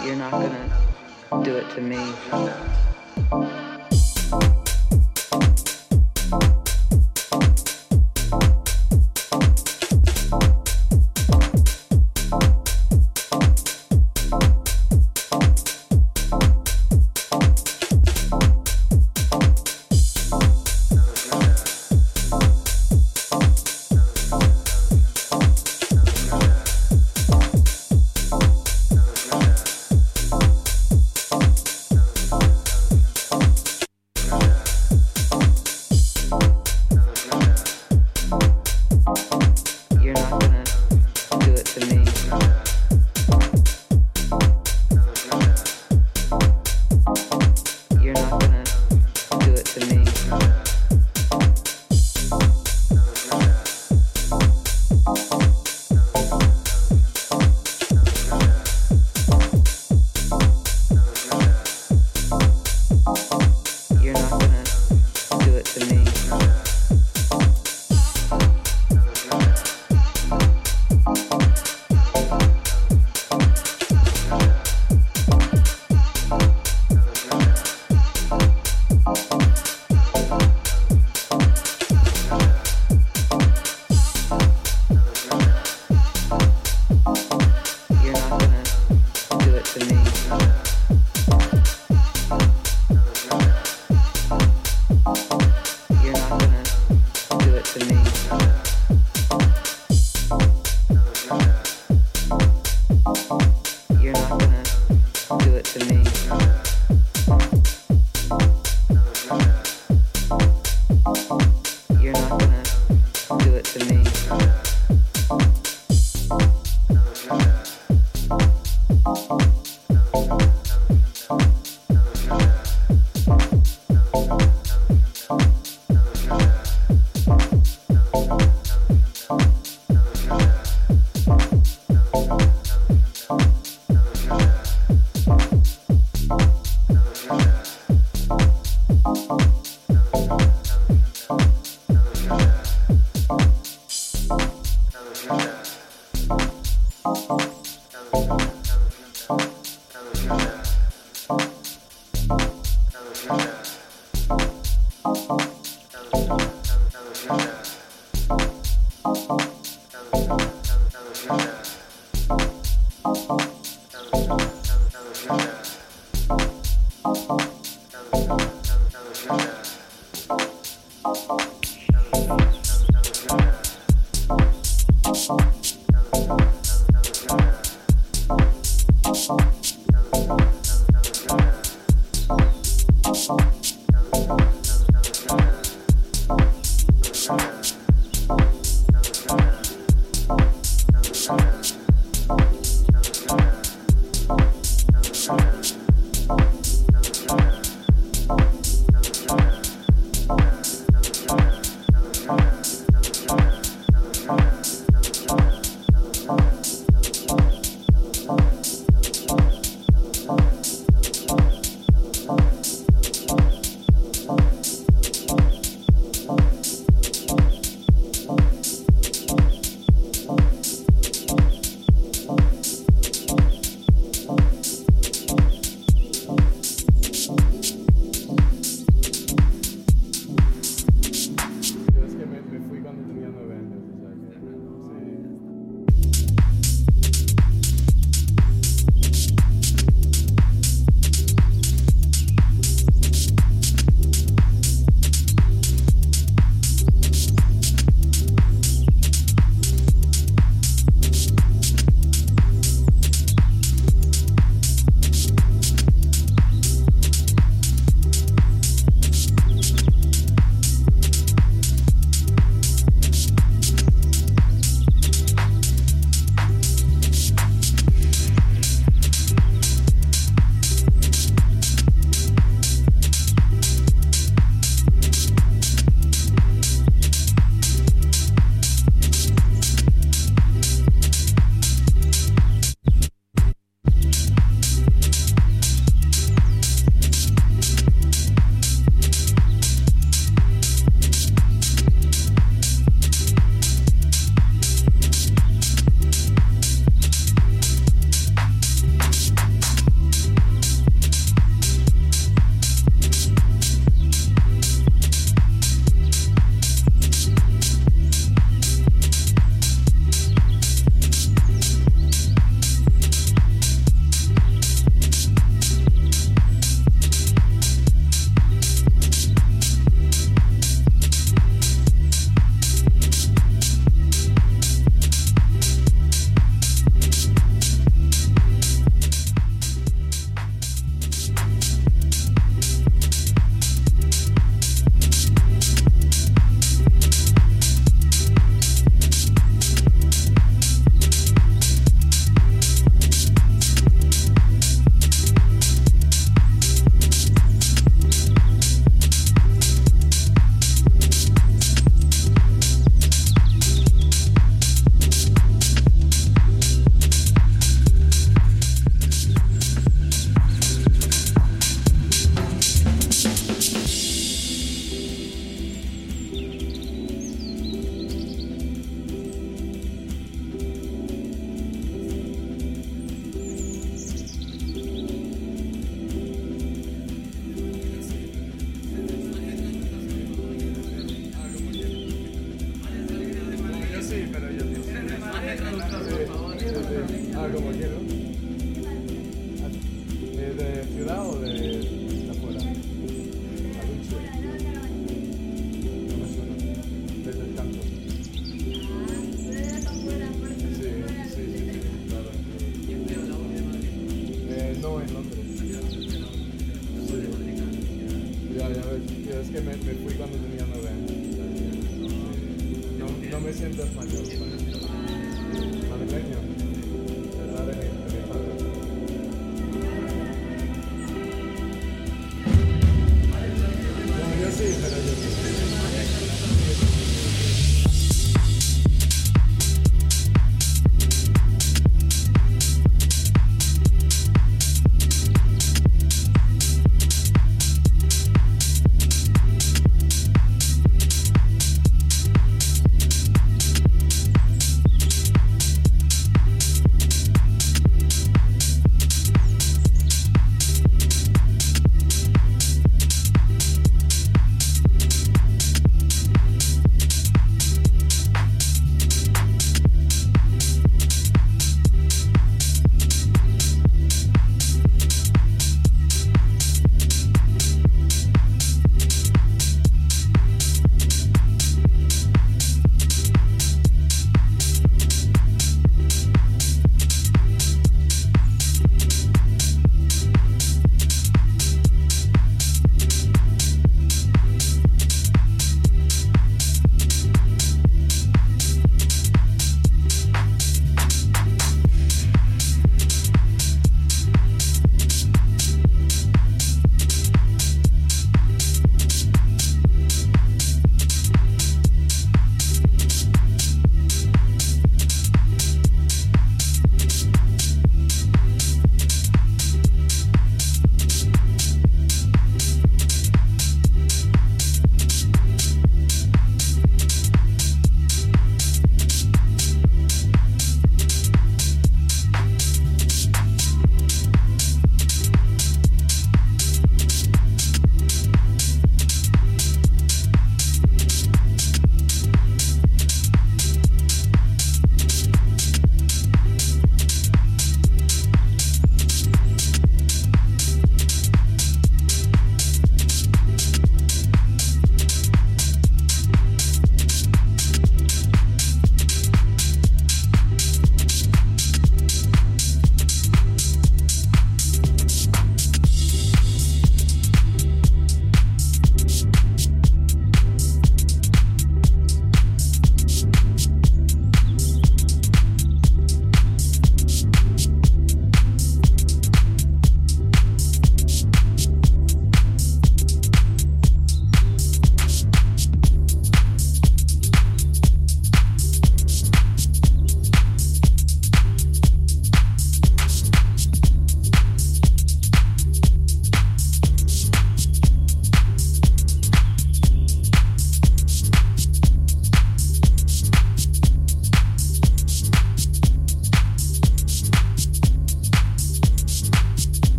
You're not gonna do it to me. Thank you.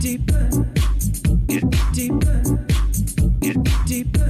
deeper, deeper, deeper.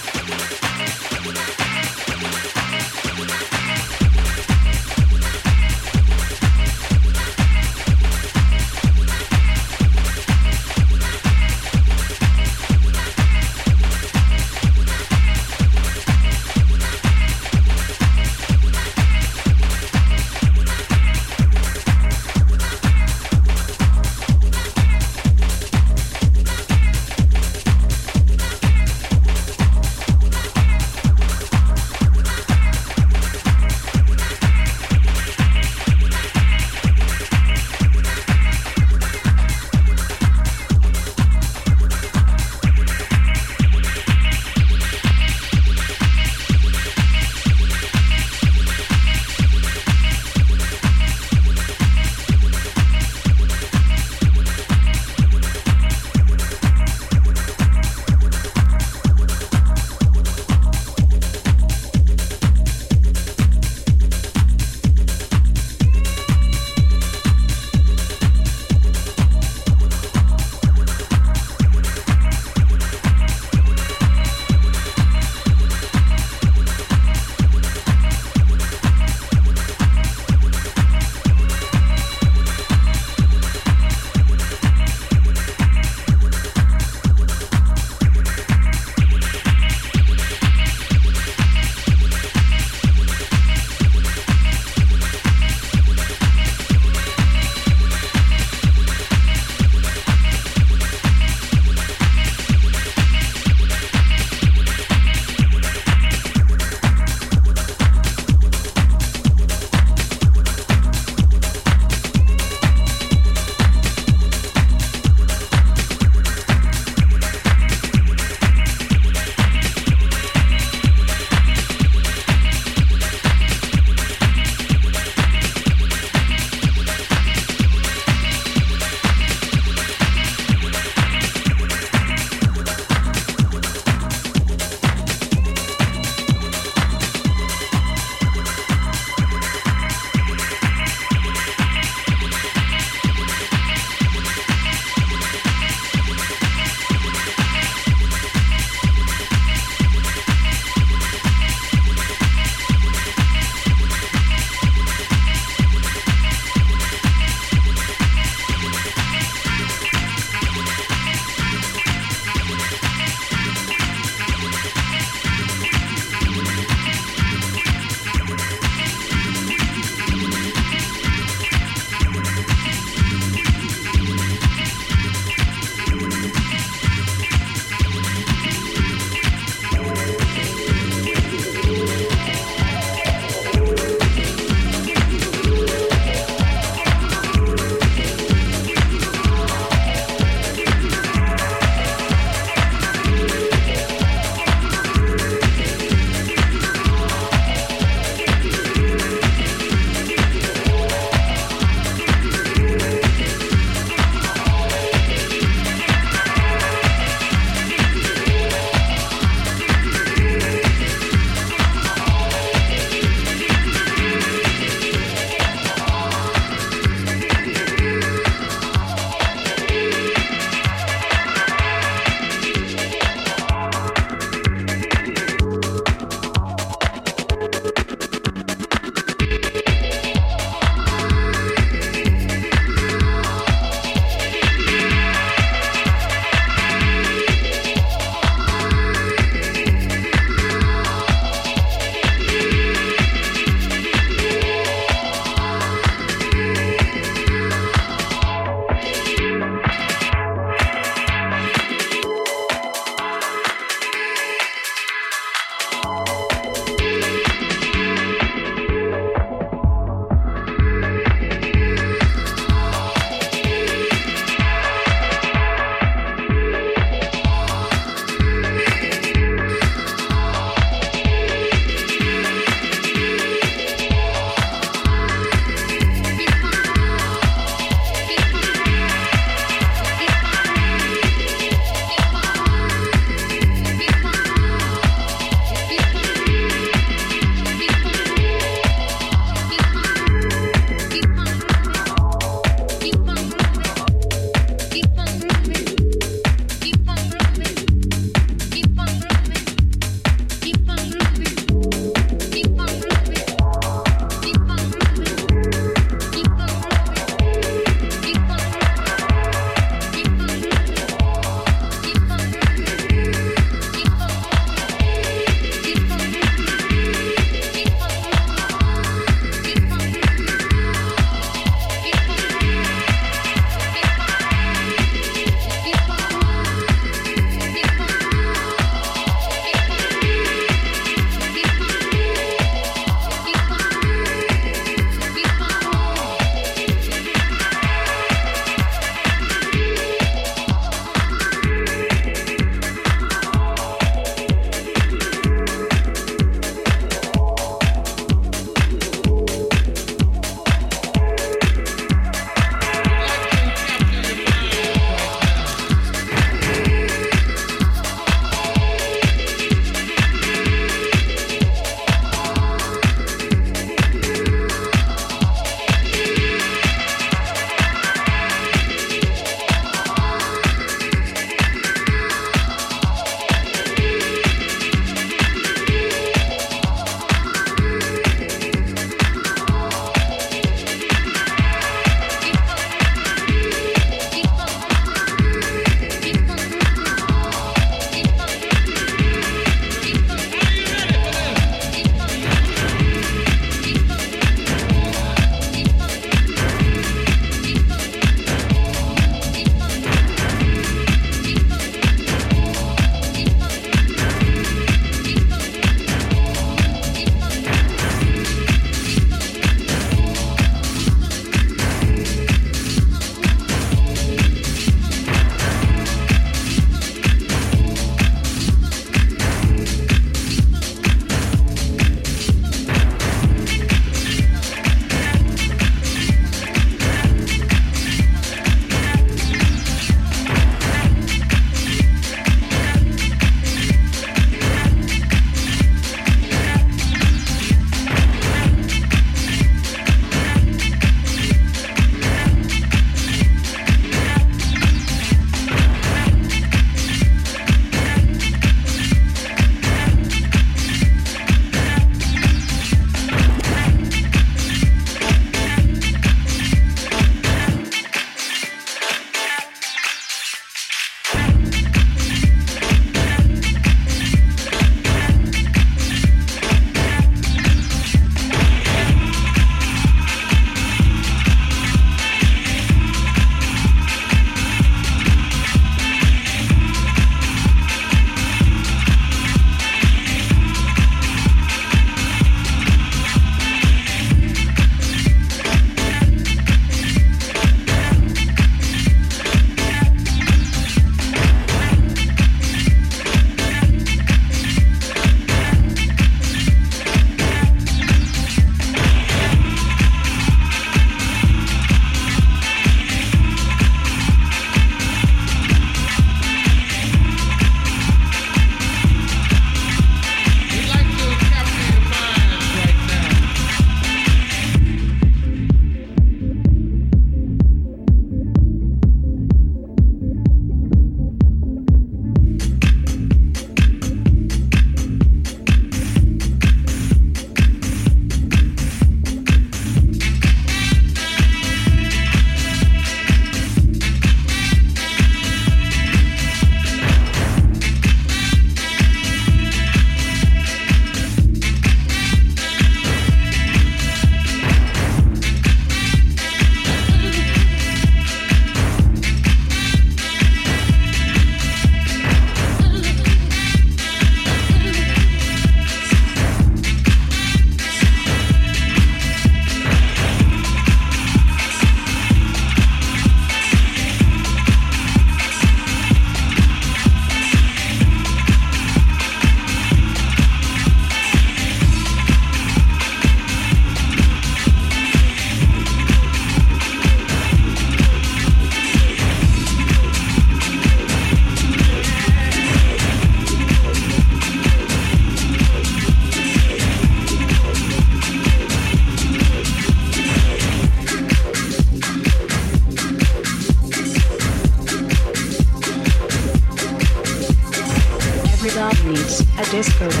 Disco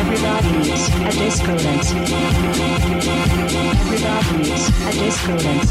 Everybody needs a disco dance. Everybody needs a disco dance.